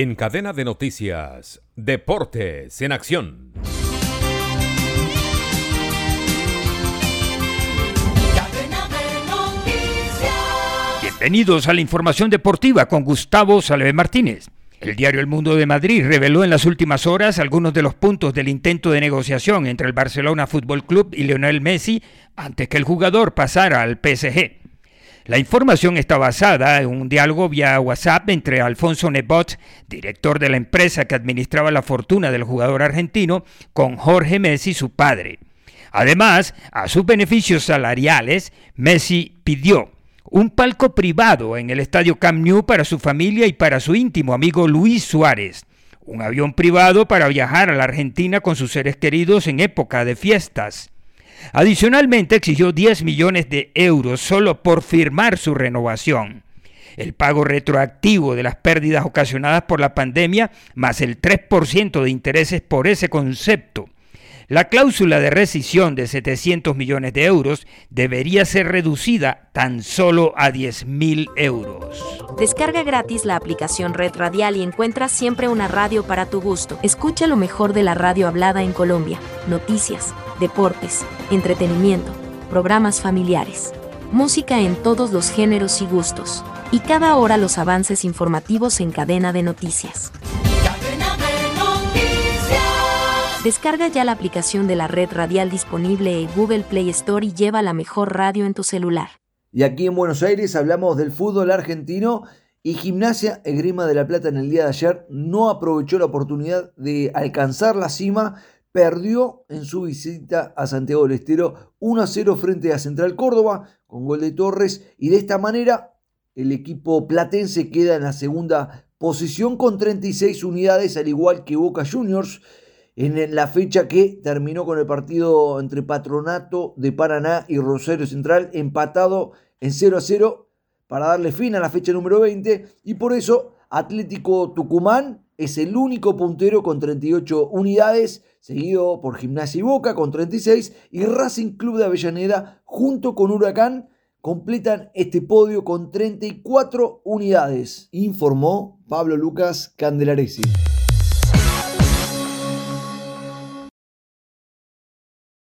En cadena de noticias, Deportes en Acción. Bienvenidos a la información deportiva con Gustavo Salve Martínez. El diario El Mundo de Madrid reveló en las últimas horas algunos de los puntos del intento de negociación entre el Barcelona Fútbol Club y Lionel Messi antes que el jugador pasara al PSG. La información está basada en un diálogo vía WhatsApp entre Alfonso Nebot, director de la empresa que administraba la fortuna del jugador argentino, con Jorge Messi, su padre. Además, a sus beneficios salariales, Messi pidió un palco privado en el estadio Camp Nou para su familia y para su íntimo amigo Luis Suárez, un avión privado para viajar a la Argentina con sus seres queridos en época de fiestas. Adicionalmente exigió 10 millones de euros solo por firmar su renovación. El pago retroactivo de las pérdidas ocasionadas por la pandemia, más el 3% de intereses por ese concepto, la cláusula de rescisión de 700 millones de euros debería ser reducida tan solo a 10 mil euros. Descarga gratis la aplicación Red Radial y encuentra siempre una radio para tu gusto. Escucha lo mejor de la radio hablada en Colombia, noticias, deportes, entretenimiento, programas familiares, música en todos los géneros y gustos, y cada hora los avances informativos en cadena de noticias. Descarga ya la aplicación de la red radial disponible en Google Play Store y lleva la mejor radio en tu celular. Y aquí en Buenos Aires hablamos del fútbol argentino y Gimnasia Esgrima de la Plata en el día de ayer no aprovechó la oportunidad de alcanzar la cima, perdió en su visita a Santiago del Estero 1 a 0 frente a Central Córdoba con gol de Torres y de esta manera el equipo platense queda en la segunda posición con 36 unidades al igual que Boca Juniors en la fecha que terminó con el partido entre Patronato de Paraná y Rosario Central, empatado en 0 a 0 para darle fin a la fecha número 20 y por eso Atlético Tucumán es el único puntero con 38 unidades, seguido por Gimnasia y Boca con 36 y Racing Club de Avellaneda junto con Huracán completan este podio con 34 unidades, informó Pablo Lucas Candelaresi.